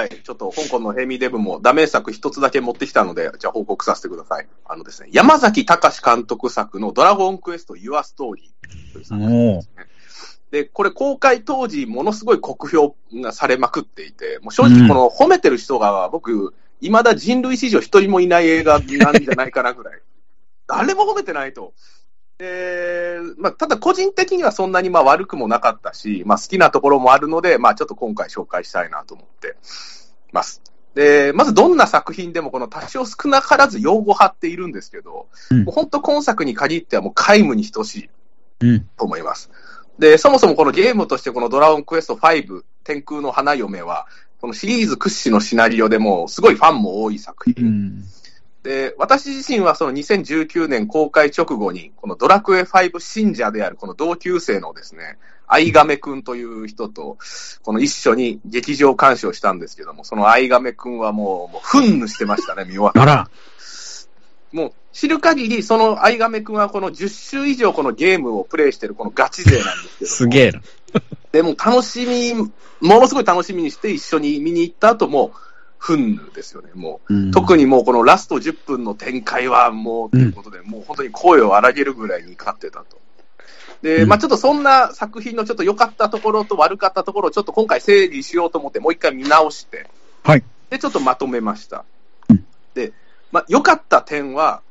今回、ちょっと香港のヘミデブもダメ作一つだけ持ってきたので、じゃあ報告させてください。あのですね、山崎隆監督作のドラゴンクエスト Your Story という作品ですね。で、これ公開当時、ものすごい酷評がされまくっていて、もう正直この褒めてる人が僕、未だ人類史上一人もいない映画なんじゃないかなぐらい。誰も褒めてないと。で、まあ、ただ個人的にはそんなにまあ悪くもなかったし、まあ好きなところもあるので、まあちょっと今回紹介したいなと思ってます。で、まずどんな作品でもこの多少少なからず用語派っているんですけど、うん、もう本当今作に限ってはもう皆無に等しいと思います。うん、で、そもそもこのゲームとしてこのドラゴンクエスト5、天空の花嫁は、このシリーズ屈指のシナリオでもすごいファンも多い作品。うんで、私自身はその2019年公開直後に、このドラクエ5信者であるこの同級生のですね、アイガメくんという人と、この一緒に劇場鑑賞したんですけども、そのアイガメくんはもう、もう、憤怒してましたね、見終わった。あら。もう、知る限り、そのアイガメくんはこの10種以上このゲームをプレイしてるこのガチ勢なんですけど。すげえな。でも楽しみ、ものすごい楽しみにして一緒に見に行った後も、憤怒ですよね、もう、うん、特にもうこのラスト10分の展開はもうということで、うん、もう本当に声を荒げるぐらいに勝ってたと。で、まあちょっとそんな作品のちょっと良かったところと悪かったところをちょっと今回整理しようと思って、もう一回見直して、はい。で、ちょっとまとめました。うん、で、まあ良かった点は、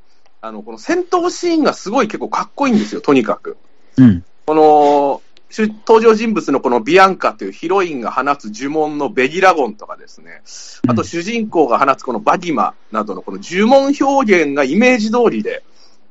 あの、この戦闘シーンがすごい結構かっこいいんですよ、とにかく。うん。この、登場人物のこのビアンカというヒロインが放つ呪文のベギラゴンとかですね、あと主人公が放つこのバギマなどのこの呪文表現がイメージ通りで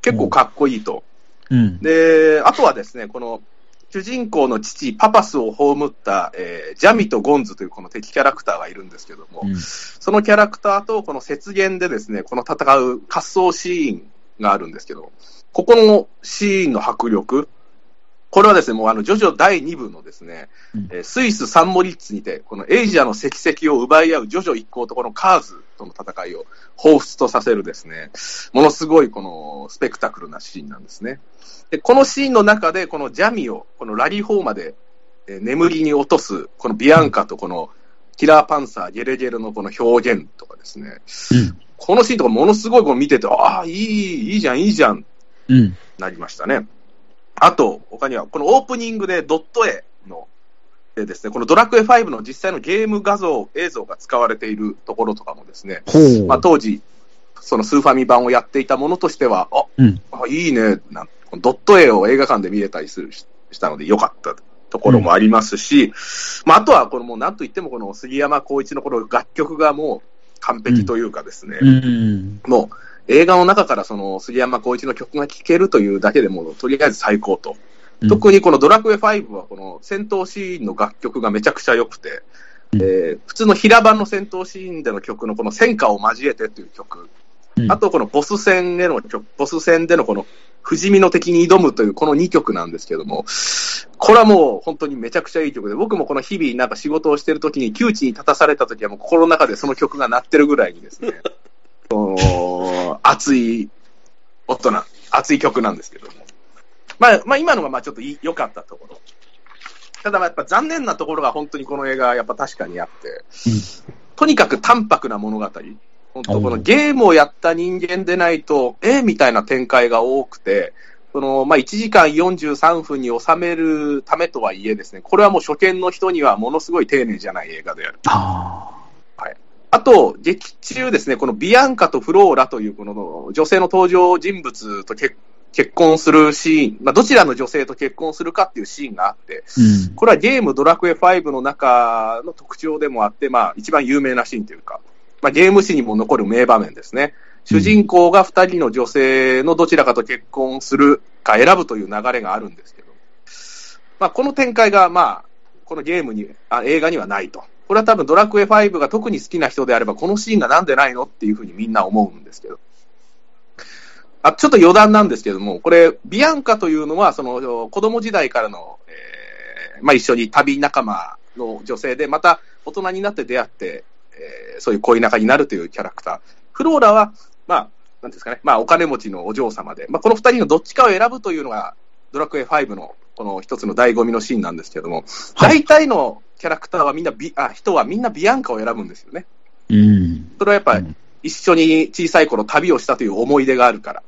結構かっこいいと。うん、で、あとはですね、この主人公の父、パパスを葬った、えー、ジャミとゴンズというこの敵キャラクターがいるんですけども、うん、そのキャラクターとこの雪原でですね、この戦う滑走シーンがあるんですけど、ここのシーンの迫力、これはですね、もうあの、ジョジョ第2部のですね、うん、えスイス・サンモリッツにて、このエイジアの石石を奪い合うジョジョ一行とこのカーズとの戦いを彷彿とさせるですね、ものすごいこのスペクタクルなシーンなんですね。で、このシーンの中で、このジャミを、このラリー4まで、え眠りに落とす、このビアンカとこのキラーパンサー、ゲレゲレのこの表現とかですね、うん、このシーンとかものすごいこう見てて、ああ、いい、いいじゃん、いいじゃん、うん、なりましたね。あと、他には、このオープニングでドット絵の、でですね、このドラクエ5の実際のゲーム画像、映像が使われているところとかもですね、まあ、当時、そのスーファミ版をやっていたものとしては、あ、うん、あいいね、なんドット絵を映画館で見れたりするしたのでよかったところもありますし、うん、まあ、あとはこのもうなんといってもこの杉山浩一のこの楽曲がもう完璧というかですね、うん、もう映画の中からその杉山浩一の曲が聴けるというだけでも、とりあえず最高と。うん、特にこのドラクエ5はこの戦闘シーンの楽曲がめちゃくちゃ良くて、うん、えー、普通の平場の戦闘シーンでの曲のこの戦歌を交えてという曲、うん、あとこのボス戦での曲、ボス戦でのこの不死身の敵に挑むというこの2曲なんですけども、これはもう本当にめちゃくちゃいい曲で、僕もこの日々なんか仕事をしてる時に窮地に立たされた時はもう心の中でその曲が鳴ってるぐらいにですね、熱い大人、熱い曲なんですけども。まあ、まあ、今のがまあちょっと良かったところ。ただやっぱ残念なところが本当にこの映画やっぱ確かにあって、うん、とにかく淡白な物語。本当このゲームをやった人間でないと、えみたいな展開が多くて、その、まあ、1時間43分に収めるためとはいえですね、これはもう初見の人にはものすごい丁寧じゃない映画である。ああと、劇中ですね、このビアンカとフローラというこの女性の登場人物と結結婚するシーン、まあ、どちらの女性と結婚するかっていうシーンがあって、うん、これはゲームドラクエ5の中の特徴でもあって、まあ、一番有名なシーンというか、まあ、ゲーム史にも残る名場面ですね。主人公が2人の女性のどちらかと結婚するか選ぶという流れがあるんですけど、まあ、この展開が、まあ、このゲームにあ、映画にはないと。これは多分ドラクエ5が特に好きな人であれば、このシーンがなんでないのっていうふうにみんな思うんですけど。あ、ちょっと余談なんですけども、これ、ビアンカというのは、その、子供時代からの、えー、まあ一緒に旅仲間の女性で、また大人になって出会って、えー、そういう恋仲になるというキャラクター。フローラは、まあ、なんですかね、まあお金持ちのお嬢様で、まあこの二人のどっちかを選ぶというのが、ドラクエ5のこの一つの醍醐味のシーンなんですけども、大体のキャラクターはみんなビ、あ、人はみんなビアンカを選ぶんですよね。うん。それはやっぱりうん一緒に小さい頃旅をしたという思い出があるから。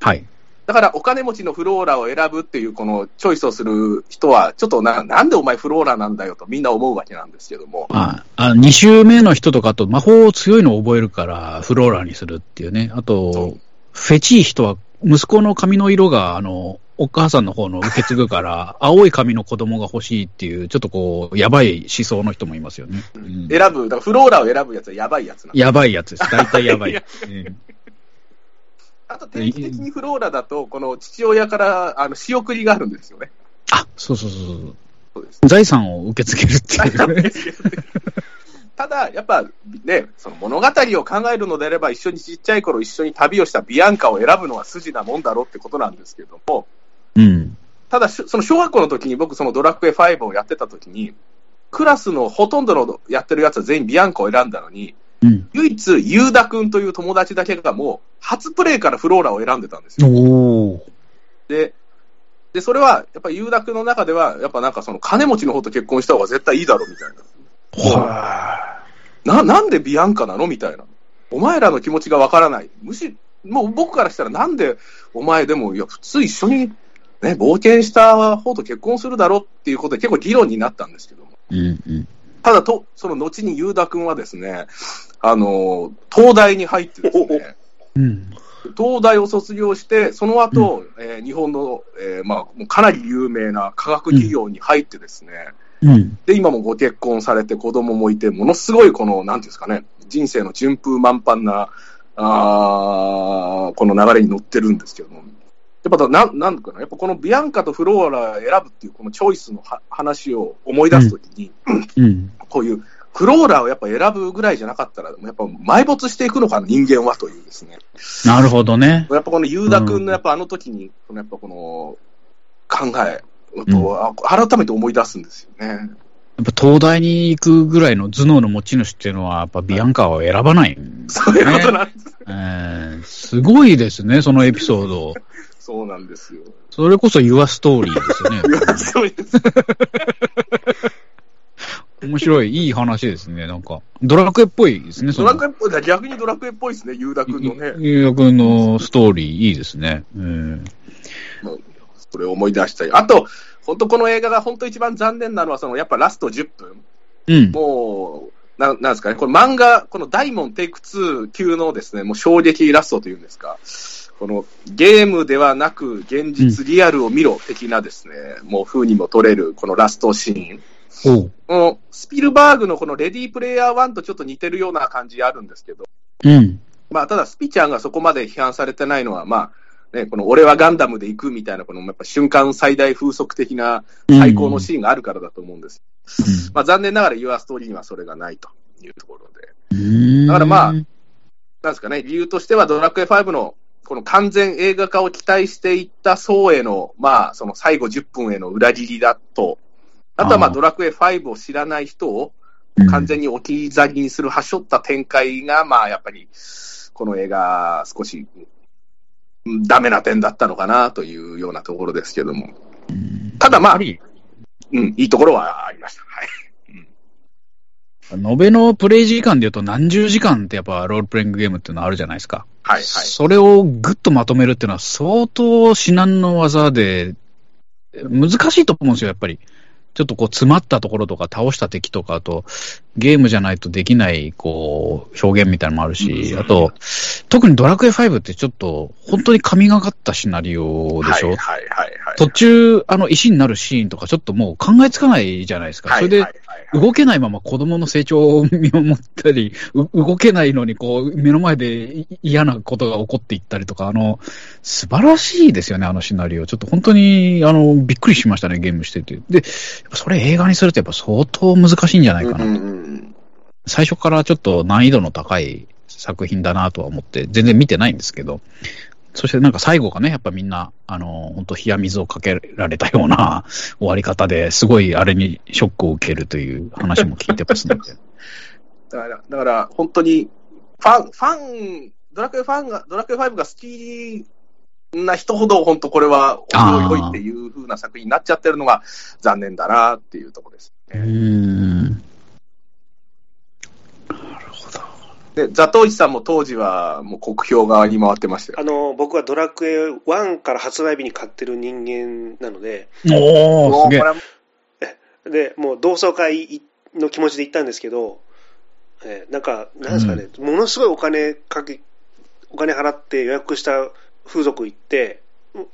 はい。だからお金持ちのフローラを選ぶっていうこのチョイスをする人は、ちょっとな、なんでお前フローラなんだよとみんな思うわけなんですけども。まあ、あ2周目の人とかあと魔法強いのを覚えるから、フローラにするっていうね。あそとう、フェチい人は、息子の髪の色が、あの、お母さんの方の受け継ぐから、青い髪の子供が欲しいっていう、ちょっとこう、やばい思想の人もいますよね。うん選ぶ、だからフローラを選ぶやつはやばいやつやばいやつです。大体やばい。あと定期的にフローラだと、この父親からあの仕送りがあるんですよね。あ、そうそうそうそうですそう。財産を受け付けるっていうね。ただ、やっぱね、その物語を考えるのであれば、一緒にちっちゃい頃一緒に旅をしたビアンカを選ぶのは筋なもんだろうってことなんですけども、うん。ただ、しその小学校の時に僕、そのドラクエ5をやってた時に、クラスのほとんどのやってるやつは全員ビアンカを選んだのに、うん。唯一、ユーダ君という友達だけがもう、初プレイからフローラを選んでたんですよ。で、で、それは、やっぱりユーダ君の中では、やっぱなんかその金持ちの方と結婚した方が絶対いいだろうみたいな。はな、なんでビアンカなのみたいな。お前らの気持ちがわからない。むしもう僕からしたらなんでお前でも、いや、普通一緒にね、冒険した方と結婚するだろうっていうことで結構議論になったんですけども。い。うんうん。ただと、その後にユーダ君はですね、あの、東大に入ってですね、うん。東大を卒業して、その後、えー日本の、えーまあ、かなり有名な科学企業に入ってですね、うん。で、今もご結婚されて子供もいて、ものすごいこの、なんていうんですかね、人生の順風満帆な、あーこの流れに乗ってるんですけども。やっぱなん、なんかな、やっぱこのビアンカとフローラを選ぶっていうこのチョイスのは話を思い出すときに、うん。こういうフローラをやっぱ選ぶぐらいじゃなかったら、やっぱ埋没していくのかな、人間はというですね。なるほどね。やっぱこのユーダ君のやっぱあの時に、このやっぱこの考えと、あ改めて思い出すんですよね。やっぱ東大に行くぐらいの頭脳の持ち主っていうのは、やっぱビアンカを選ばないんです そういうことなんです。えーすごいですね、そのエピソード。そうなんですよ。それこそ Your Story ですよね。いやそうです。面白い、いい話ですね。なんか、ドラクエっぽいですね、ドラクエっぽい、逆にドラクエっぽいですね、ユーダ君のね。ゆうやくんのストーリー、いいですね。うん。それを思い出したり。あと、本当この映画が本当一番残念なのは、そのやっぱラスト10分。うん。もう、ななんですかね、これ漫画、この大門テイク2級のですね、もう衝撃ラストというんですか、このゲームではなく現実リアルを見ろ的なですね、もう風にも取れるこのラストシーン。おう。このスピルバーグのこのレディープレイヤー1とちょっと似てるような感じあるんですけど、うん。まあ、ただスピちゃんがそこまで批判されてないのは、まあ、ね、この俺はガンダムで行くみたいな、このやっぱ瞬間最大風速的な最高のシーンがあるからだと思うんです。まあ、残念ながら Your Story にはそれがないというところで。うん。だからまあうんなんですかね、理由としてはドラクエ5のこの完全映画化を期待していった層への、まあ、その最後10分への裏切りだと、あとはまあドラクエ5を知らない人を完全に置き去りにする、はしょった展開が、まあ、やっぱり、この映画、少し、うんダメな点だったのかなというようなところですけども。うんただまあうん、いいところはありました。はい。延べのプレイ時間で言うと何十時間ってやっぱロールプレイングゲームっていうのはあるじゃないですか。はい、はい。それをぐっとまとめるっていうのは相当至難の技で、難しいと思うんですよ、やっぱり。ちょっとこう詰まったところとか倒した敵とか、あとゲームじゃないとできないこう表現みたいなのもあるし、うんあと特にドラクエ5ってちょっと本当に神がかったシナリオでしょ、途中、あの石になるシーンとかちょっともう考えつかないじゃないですか。それで動けないまま子供の成長を見守ったり、う動けないのにこう目の前でい嫌なことが起こっていったりとか、あの、素晴らしいですよね、あのシナリオ。ちょっと本当に、あの、びっくりしましたね、ゲームしてて。で、それ映画にするとやっぱ相当難しいんじゃないかな。うんうんうん最初からちょっと難易度の高い作品だなとは思って、全然見てないんですけど、そしてなんか最後がね、やっぱみんな、あの、本当冷や水をかけられたような 終わり方ですごいあれにショックを受けるという話も聞いてますので。だから、だから本当に、ファン、ファン、ドラクエファンが、ドラクエ5が好きな人ほど、本当これは、おいおいっていう風な作品になっちゃってるのが残念だなっていうところです、ね。うーん。なるほど。で、ザトウイチさんも当時はもう国評側に回ってましたよ。あの、僕はドラクエ1から発売日に買ってる人間なので、おー、すげで、もう同窓会の気持ちで行ったんですけど、えーなんか、なんですかね、ものすごいお金かけ、お金払って予約した風俗行って、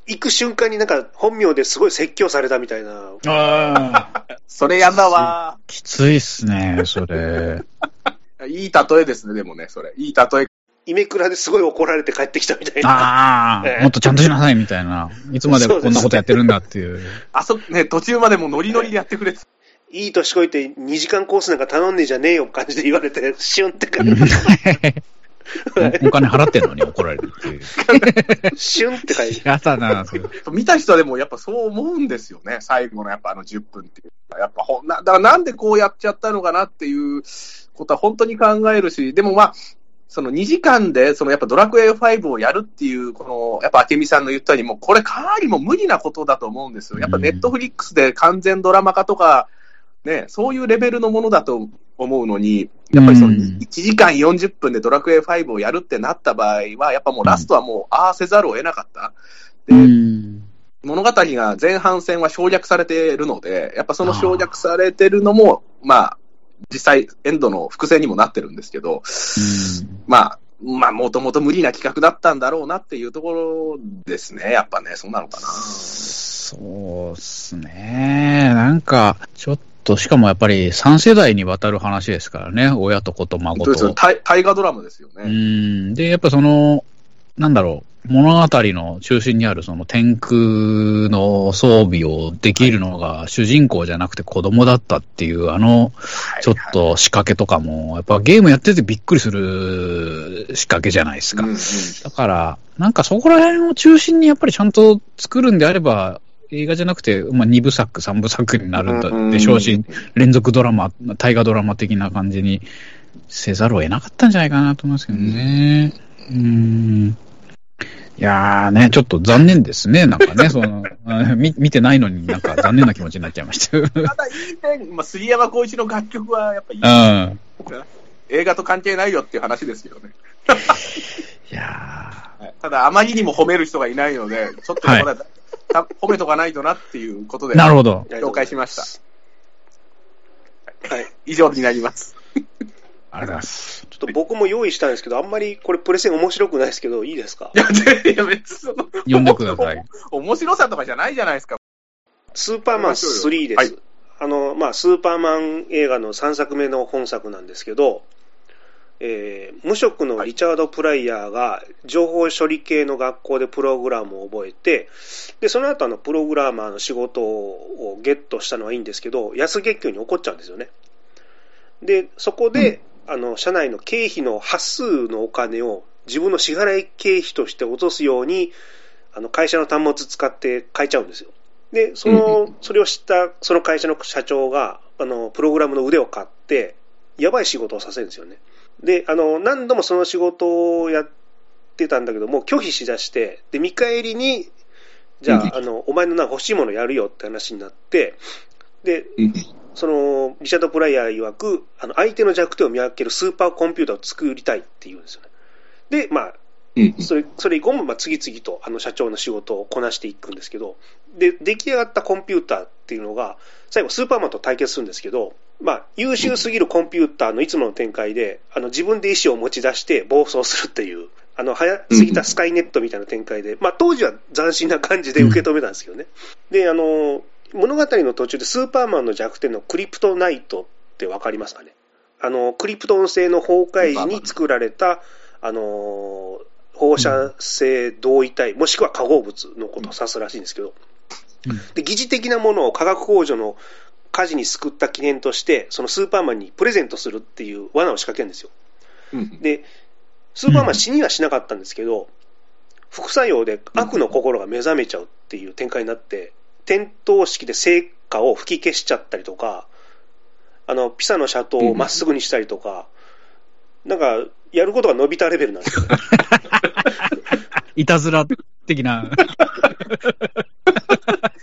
行く瞬間になんか本名ですごい説教されたみたいな、ああ。それやだわ。きついっすね、それ。いい例えですね、でもね、それ。いい例え。イメクラですごい怒られて帰ってきたみたいな。ああ、ええもっとちゃんとしなさいみたいな。いつまでこんなことやってるんだっていう。あそ、ね、途中までもうノリノリでやってくれて。いい年こいて2時間コースなんか頼んねえじゃねえよ感じで言われて、シュンって感じ、お金払ってんのに怒られるっていう。シュンって感じ。やだな、それ。見た人はでもやっぱそう思うんですよね。最後のやっぱあの10分っていうのは。やっぱほんな、だからなんでこうやっちゃったのかなっていうことは本当に考えるし、でもまあ、その2時間で、そのやっぱドラクエ5をやるっていう、この、やっぱ明美さんの言ったように、もうこれかなりもう無理なことだと思うんですよ。やっぱネットフリックスで完全ドラマ化とか、ね、そういうレベルのものだと思うのに、やっぱりそのうん1時間40分でドラクエ5をやるってなった場合は、やっぱもうラストはもうああせざるを得なかった。で、うん。物語が前半戦は省略されているので、やっぱその省略されてるのも、まあ、実際、エンドの伏線にもなってるんですけど、まあ、まあ、もともと無理な企画だったんだろうなっていうところですね。やっぱね、そうなのかな。そうっすね。なんか、ちょっと、しかもやっぱり3世代にわたる話ですからね。親と子と孫と。大大河ドラマですようね。ん。で、やっぱその、なんだろう。物語の中心にあるその天空の装備をできるのが主人公じゃなくて子供だったっていうあのちょっと仕掛けとかもやっぱゲームやっててびっくりする仕掛けじゃないですか。うんうんだから、なんかそこら辺を中心にやっぱりちゃんと作るんであれば、映画じゃなくて、まあ、2部作、3部作になるんだでしょうし、連続ドラマ、大河ドラマ的な感じにせざるを得なかったんじゃないかなと思いますけどね。うーん。いやーね、ちょっと残念ですね、なんかね、その、あ見見てないのになんか残念な気持ちになっちゃいました。うただ、いい点、まあ、杉山浩一の楽曲はやっぱいい。ん。映画と関係ないよっていう話ですけどね。いやはいただ、あまりにも褒める人がいないので、ちょっとまだ、た褒めとかないとなっていうことで、ーなるほど。了解しました。はい。以上になります。ありがとうございます。ちょっと僕も用意したんですけど、あんまりこれプレゼン面白くないですけど、いいですか？いや、でいや別にその、読んでください。面白さとかじゃないじゃないですか。スーパーマン3です。はいあの、まあ、スーパーマン映画の3作目の本作なんですけど、えー無職のリチャード・プライヤーが情報処理系の学校でプログラムを覚えて、で、その後あの、プログラマーの仕事をゲットしたのはいいんですけど、安月給に怒っちゃうんですよね。で、そこで、あの、社内の経費の端数のお金を自分の支払い経費として落とすように、あの、会社の端末使って変えちゃうんですよ。で、その、それを知った、その会社の社長が、あの、プログラムの腕を買って、やばい仕事をさせるんですよね。で、あの、何度もその仕事をやってたんだけども、拒否しだして、で、見返りに、じゃあ、あの、お前のな欲しいものやるよって話になって、で、その、リチャード・プライヤー曰く、あの、相手の弱点を見分けるスーパーコンピューターを作りたいって言うんですよね。で、まあ、それ、それ以降も、まあ、次々と、あの、社長の仕事をこなしていくんですけど、で、出来上がったコンピューターっていうのが、最後、スーパーマンと対決するんですけど、まあ、優秀すぎるコンピューターのいつもの展開で、あの、自分で意思を持ち出して暴走するっていう、あの、早すぎたスカイネットみたいな展開で、まあ、当時は斬新な感じで受け止めたんですけどね。で、あの、物語の途中でスーパーマンの弱点のクリプトナイトってわかりますかね？あの、クリプトン製の崩壊時に作られた、あの、放射性同位体、もしくは化合物のことを指すらしいんですけど、で疑似的なものを化学工場の火事に救った記念として、そのスーパーマンにプレゼントするっていう罠を仕掛けるんですよ。で、スーパーマン死にはしなかったんですけど、副作用で悪の心が目覚めちゃうっていう展開になって、点灯式で成果を吹き消しちゃったりとか、あの、ピサの斜塔をまっすぐにしたりとか、なんか、やることが伸びたレベルなんですよ。いたずら的な。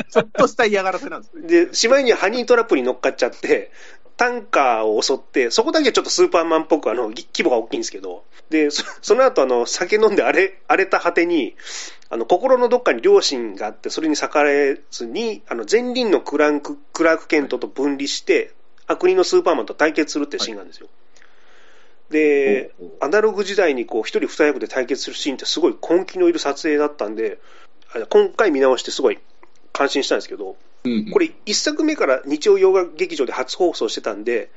ちょっとした嫌がらせなんですね。で、しまいにはハニートラップに乗っかっちゃって、タンカーを襲って、そこだけちょっとスーパーマンっぽく、あの、ぎ規模が大きいんですけど、で、そ その後、あの、酒飲んで荒れ、荒れた果てに、あの、心のどっかに良心があって、それに逆らえずに、あの、前輪のクランク、クラークケントと分離して、悪人のスーパーマンと対決するってシーンがあるんですよ。で、アナログ時代にこう、一人二役で対決するシーンってすごい根気のいる撮影だったんで、あ今回見直してすごい感心したんですけど、うんこれ、1作目から日曜洋画劇場で初放送してたんで、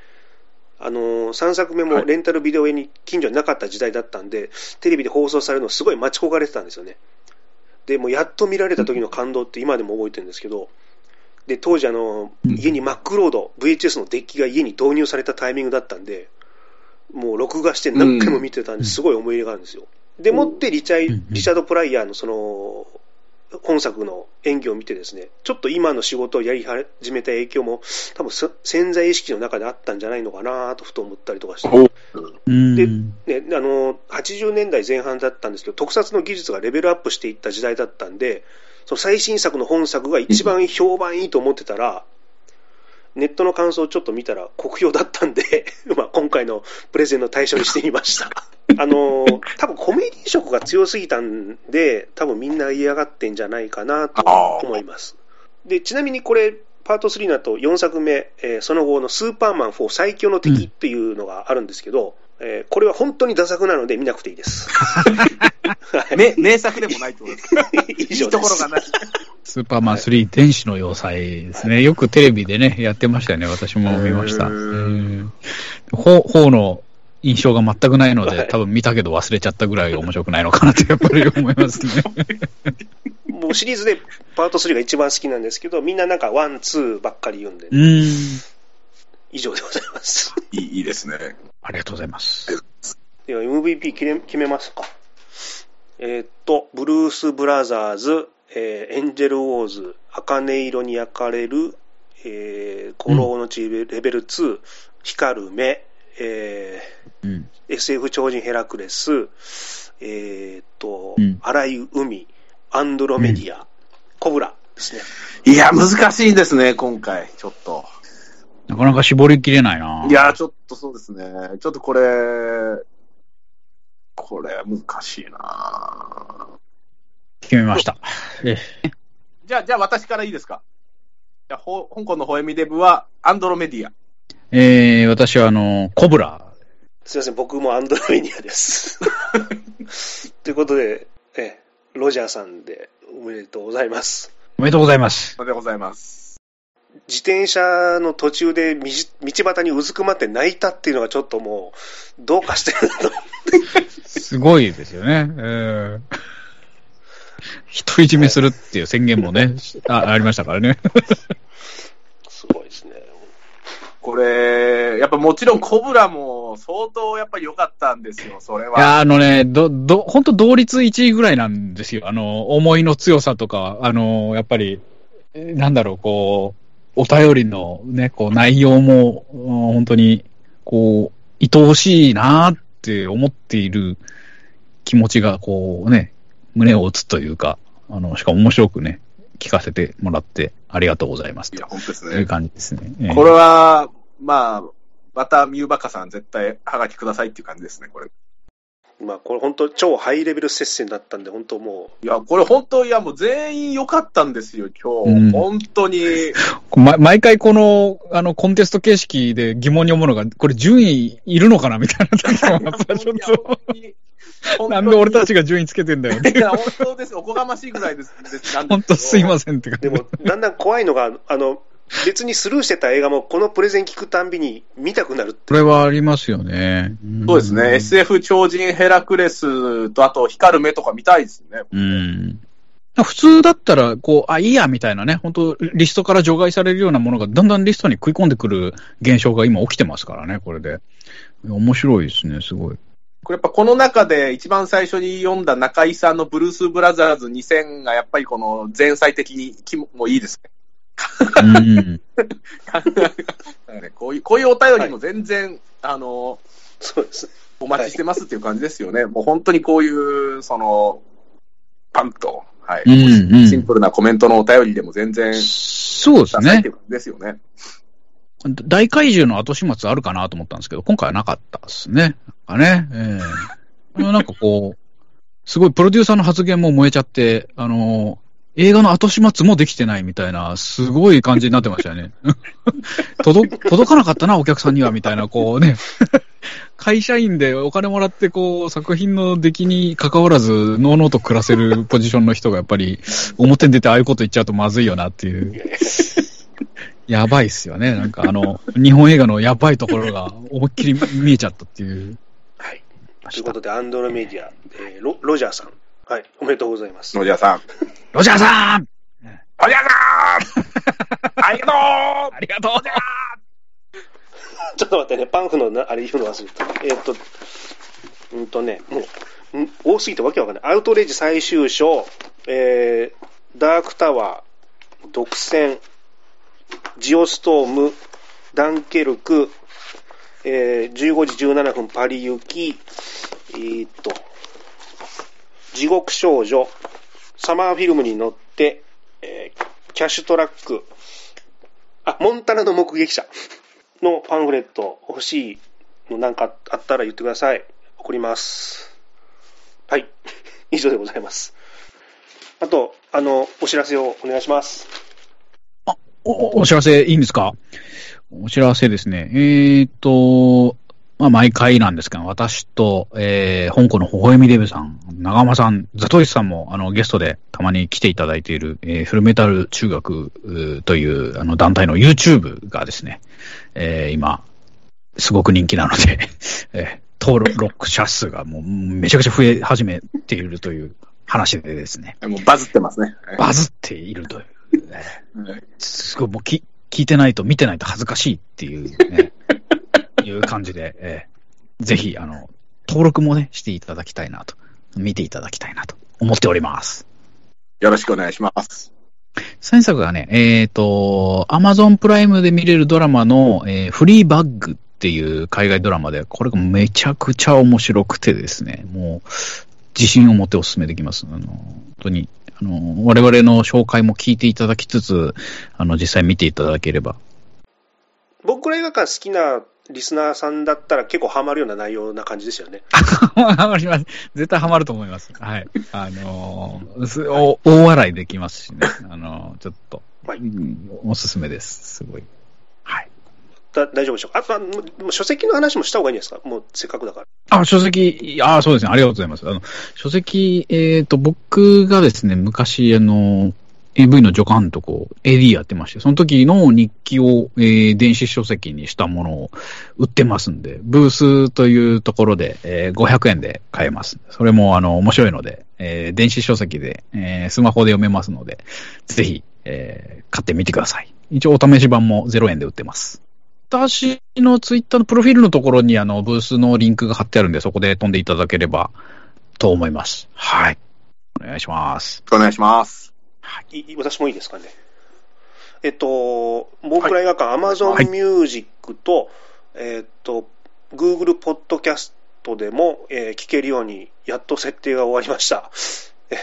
あのー、3作目もレンタルビデオ屋に近所になかった時代だったんで、テレビで放送されるのすごい待ち焦がれてたんですよね。で、もうやっと見られた時の感動って今でも覚えてるんですけど、で、当時あの、うん。家にマックロード、VHS のデッキが家に導入されたタイミングだったんで、もう録画して何回も見てたんですごい思い入れがあるんですよ。でもってリチャリチャード・プライヤーのその、本作の演技を見てですね、ちょっと今の仕事をやり始めた影響も、多分そ潜在意識の中であったんじゃないのかなとふと思ったりとかして、うん。でね、あの80年代前半だったんですけど、特撮の技術がレベルアップしていった時代だったんで、その最新作の本作が一番評判いいと思ってたら、ネットの感想をちょっと見たら酷評だったんで、まあ今回のプレゼンの対象にしてみました。あの多分コメディ色が強すぎたんで、多分みんな嫌がってんじゃないかなと思います。で、ちなみにこれ、パート3だと4作目、えーその後のスーパーマン4最強の敵っていうのがあるんですけど、えーこれは本当に駄作なので見なくていいです。め名作でもないってことですか 以い上ですいところがない。スーパーマン3、天使の要塞ですね。よくテレビでね、やってましたよね。私も見ました。へーうんほ方の印象が全くないので、はい多分見たけど忘れちゃったぐらい面白くないのかなとやっぱり思いますね。もうシリーズでパート3が一番好きなんですけど、みんななんか one、two ばっかり言うんで、うん。以上でございます。いいいいですね。ありがとうございます。では MVP 決め決めますか。えーっと、ブルース・ブラザーズ、えーエンジェル・ウォーズ、茜色に焼かれる、えー、古老の地レベル2、光る目、えうん。ー SF 超人ヘラクレス、えーっと、うん荒い海、アンドロメディア、コブラですね。いや、難しいですね、今回、ちょっと。なかなか絞りきれないないや、ちょっとそうですね。ちょっとこれ、これ難しいな決めました。えじゃあ、じゃあ私からいいですか？じゃあ、ほ香港のホエミデブは、アンドロメディア。えー、私はあの、コブラ。すいません、僕もアンドロメディアです。ということで、えロジャーさんでおめでとうございます。おめでとうございます。おめでとうございます。自転車の途中で道道端にうずくまって泣いたっていうのがちょっともう、どうかしてるなと。すごいですよね。えー、独り占めするっていう宣言もね、あありましたからね。すごいですね。これ、やっぱもちろんコブラも相当やっぱり良かったんですよ、それいや、は。あのね、ど、ど、本当同率1位ぐらいなんですよ。あの、思いの強さとか、あの、やっぱり、えなんだろう、こう、お便りのね、こう、内容も、うん本当に、こう、愛おしいなって思っている気持ちが、こうね、胸を打つというか、あの、しかも面白くね、聞かせてもらってありがとうございますいや、本当ですというね。感じですね。ええこれは、まあ、またミューバカさん絶対ハガキくださいっていう感じですね、これ。まあ、これ本当超ハイレベル接戦だったんで、本当もいや、これ本当、いやもう全員良かったんですよ、今日。うん本当に。ま、毎回この、あの、コンテスト形式で疑問に思うのが、これ順位いるのかなみたいな時も、やっぱりちょっと、となんで俺たちが順位つけてんだよね。いや、本当です。おこがましいぐらいです。です本当すいまん。せんって感う、でじ。も、だんだん怖いのが、あの、別にスルーしてた映画も、このプレゼン聞くたんびに見たくなるってこれはありますよね。そうですね。SF 超人ヘラクレスと、あと光る目とか見たいですね。うん。普通だったら、こう、あ、いいや、みたいなね、本当リストから除外されるようなものが、だんだんリストに食い込んでくる現象が今起きてますからね、これで。面白いですね、すごい。これやっぱこの中で一番最初に読んだ中井さんのブルース・ブラザーズ2000がやっぱりこの前菜的に気ももういいですね。うん。こういう、こういうお便りも全然、あの、そうですね。お待ちしてますっていう感じですよね。もう本当にこういう、その、パンと、はい。うんうんシンプルなコメントのお便りでも全然、そうですねですよね。大怪獣の後始末あるかなと思ったんですけど、今回はなかったですね。なんかね。ええなんかこう、すごいプロデューサーの発言も燃えちゃって、あの、映画の後始末もできてないみたいな、すごい感じになってましたよね。届、届かなかったな、お客さんには、みたいな、こうね。会社員でお金もらって、こう、作品の出来に関わらず、のうのうと暮らせるポジションの人が、やっぱり、表に出てああいうこと言っちゃうとまずいよなっていう。やばいっすよね。なんかあの、日本映画のやばいところが思いっきり見えちゃったっていう。はい。ということで、アンドロメディア、えーロロジャーさん。はい。おめでとうございます。野寺さん。ロジャーさん。野寺さん。ありがとう。ありがとう。ちょっと待ってね、パンフのなあれ言うの忘れた。えーっと、うんとね、もう、ん多すぎてわけわかんない。アウトレイジ最終章、えー、ダークタワー、独占、ジオストーム、ダンケルク、えー、15時17分パリ行き、えーっと、地獄少女、サマーフィルムに乗って、えーキャッシュトラック、あ、モンタナの目撃者のパンフレット欲しいのなんかあったら言ってください。送ります。はい。以上でございます。あと、あの、お知らせをお願いします。お、お知らせいいんですか？お知らせですね。えーっと、まあ、毎回なんですけど、私と、えー、香港の微笑みデブさん、長間さん、ザトイスさんも、あの、ゲストでたまに来ていただいている、えー、フルメタル中学という、あの、団体の YouTube がですね、えー、今、すごく人気なので、えー、登録者数がもうめちゃくちゃ増え始めているという話でですね、もうバズってますね。バズっているという、えーすごいもうき聞いてないと見てないと恥ずかしいっていう、ね、いう感じで、えーぜひ、あの、登録もね、していただきたいなと、見ていただきたいなと思っております。よろしくお願いします。前作がね、えっ、と、アマゾンプライムで見れるドラマの、えーフリーバッグっていう海外ドラマで、これがめちゃくちゃ面白くてですね、もう、自信を持ってお勧めできます。あの、本当に、あの、我々の紹介も聞いていただきつつ、あの、実際見ていただければ。僕ら映画館好きなリスナーさんだったら結構ハマるような内容な感じですよね。ハマります。絶対ハマると思います。はい。あのーすお大笑いできますしね。あのーちょっと、はいうんおすすめです。すごい。はい。だ大丈夫でしょうか？あとは、もう書籍の話もした方がいいんですか？もうせっかくだから。あ、書籍、あそうですね。ありがとうございます。あの、書籍、えっ、と、僕がですね、昔、あの、AV の助監督を AD やってまして、その時の日記を、えー電子書籍にしたものを売ってますんで、ブースというところで、えー500円で買えます。それも、あの、面白いので、えー電子書籍で、えースマホで読めますので、ぜひ、えー買ってみてください。一応、お試し版も0円で売ってます。私のツイッターのプロフィールのところにあのブースのリンクが貼ってあるんで、そこで飛んでいただければと思います。はい。お願いします。お願いします。いい私もいいですかね。えっと、僕ら映画館、アマゾはいンミュージックと、えっと、Google ポッドキャストでも、えー聞けるように、やっと設定が終わりました。え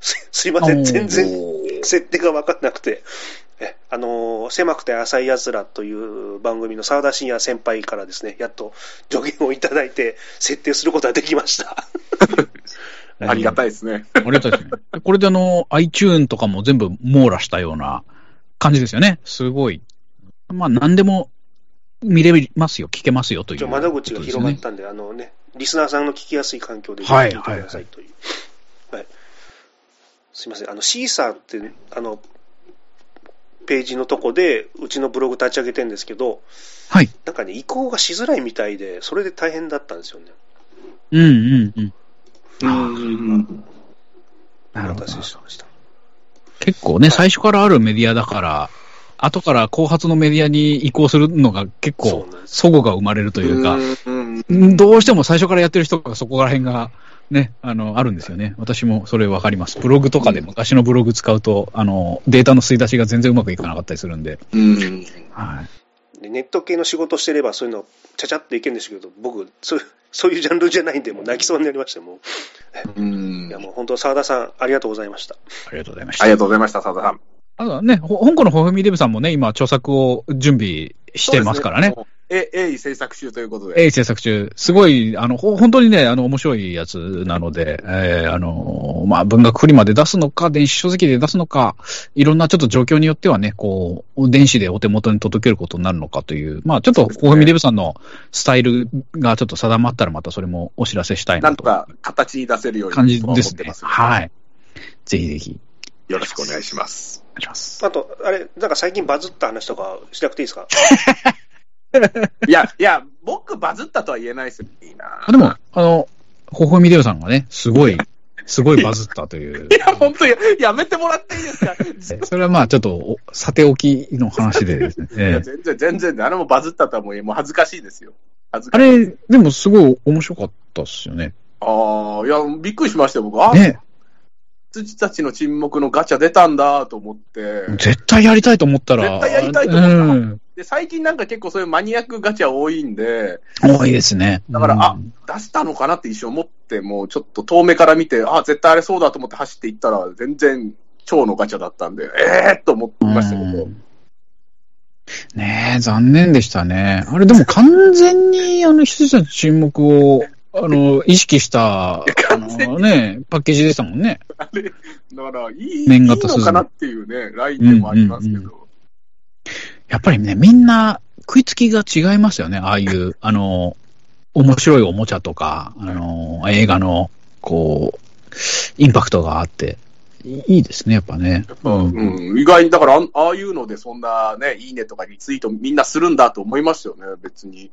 すすいません、全然設定が分かんなくて。えあのー狭くて浅い奴らという番組の沢田信也先輩からですね、やっと助言をいただいて、設定することができました。ありがたい。いですね。ありがたいですね。これであの、iTune とかも全部網羅したような感じですよね。すごい。まあ、何でも見れますよ、聞けますよという、一応窓口が広がっね。たんで、あのね、リスナーさんの聞きやすい環境ではい聞いてくださいという。はい。すいません、あの、シーサーって、あの、ページのとこで、うちのブログ立ち上げてるんですけど、はい。なんかね、移行がしづらいみたいで、それで大変だったんですよね。うんうんうん。うん。なるほどしました。結構ね、はい最初からあるメディアだから、後から後発のメディアに移行するのが結構そうなん、です齟齬が生まれるというか、どうしても最初からやってる人がそこら辺が、ね、あの、あるんですよね。私もそれわかります。ブログとかで昔のブログ使うと、あの、データの吸い出しが全然うまくいかなかったりするんで。うん。はい。でネット系の仕事してれば、そういうの、ちゃちゃっといけるんですけど、僕、そういう、そういうジャンルじゃないんで、もう泣きそうになりました、もう。うんやもう本当、澤田さん、ありがとうございました。ありがとうございました。ありがとうございました、佐田さん。あとはね、ほ香港のホフミデブさんもね、今、著作を準備してますからね。そうですね。え、鋭意制作中ということで。え制作中、すごい、あの、ほ本当にね、あの、面白いやつなので、えーあの、まあ、文学フリマで出すのか、電子書籍で出すのか、いろんなちょっと状況によってはね、こう、電子でお手元に届けることになるのかという、まあ、ちょっと、そうですねホフミデブさんのスタイルがちょっと定まったら、またそれもお知らせしたいなんとなとか形に出せるように感じですね。思ってます。はい。ぜひぜひ、よろしくお願いします。お願いします。あと、あれ、なんか最近バズった話とかしなくていいですか？いや、いや、僕バズったとは言えないですよ。いいなあでも、あの、ホフミデブさんがね、すごい、すごいバズったという い。や、本当や、やめてもらっていいですか？それはまあちょっとお、さておきの話でですね。いやええ全然、全然、あれもバズったとはもうもう恥ずかしいですよ。恥ずあかしい。れ、でもすごい面白かったっすよね。ああ、いや、びっくりしましたよ、僕。あ、ね。羊たちの沈黙のガチャ出たんだと思って。絶対やりたいと思ったら。絶対やりたいと思ったうん。で、最近なんか結構そういうマニアックガチャ多いんで、多いですね。だから、うんあ、出したのかなって一瞬思って、もうちょっと遠目から見て、あ、絶対あれそうだと思って走っていったら、全然超のガチャだったんで、ええー、と思ってましたけど。うんねえ、残念でしたね。あれ、でも完全に、あの、羊たちの沈黙を、あの、意識した、あのね、パッケージでしたもんね。あれ、だから、いい、いい年型のかなっていうね、ラインでもありますけど。うんうんやっぱりね、みんな食いつきが違いますよね。ああいう、あの、面白いおもちゃとか、あの、映画の、こう、インパクトがあって、いいいですね、やっぱね。やっぱうん、意外に、だからあん、ああいうので、そんなね、いいねとかリツイートみんなするんだと思いましたよね、別に。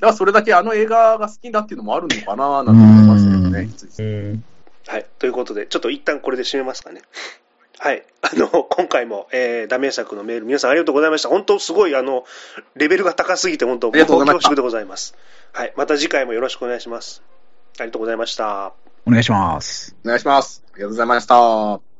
だから、それだけあの映画が好きだっていうのもあるのかな、なんて思いましたけどね。うんはい。ということで、ちょっと一旦これで締めますかね。はい。あの、今回も、えー、ダメ作のメール、皆さんありがとうございました。本当、すごい、あの、レベルが高すぎて、本当、恐縮でございます。はい。また次回もよろしくお願いします。ありがとうございました。お願いします。お願いします。ありがとうございました。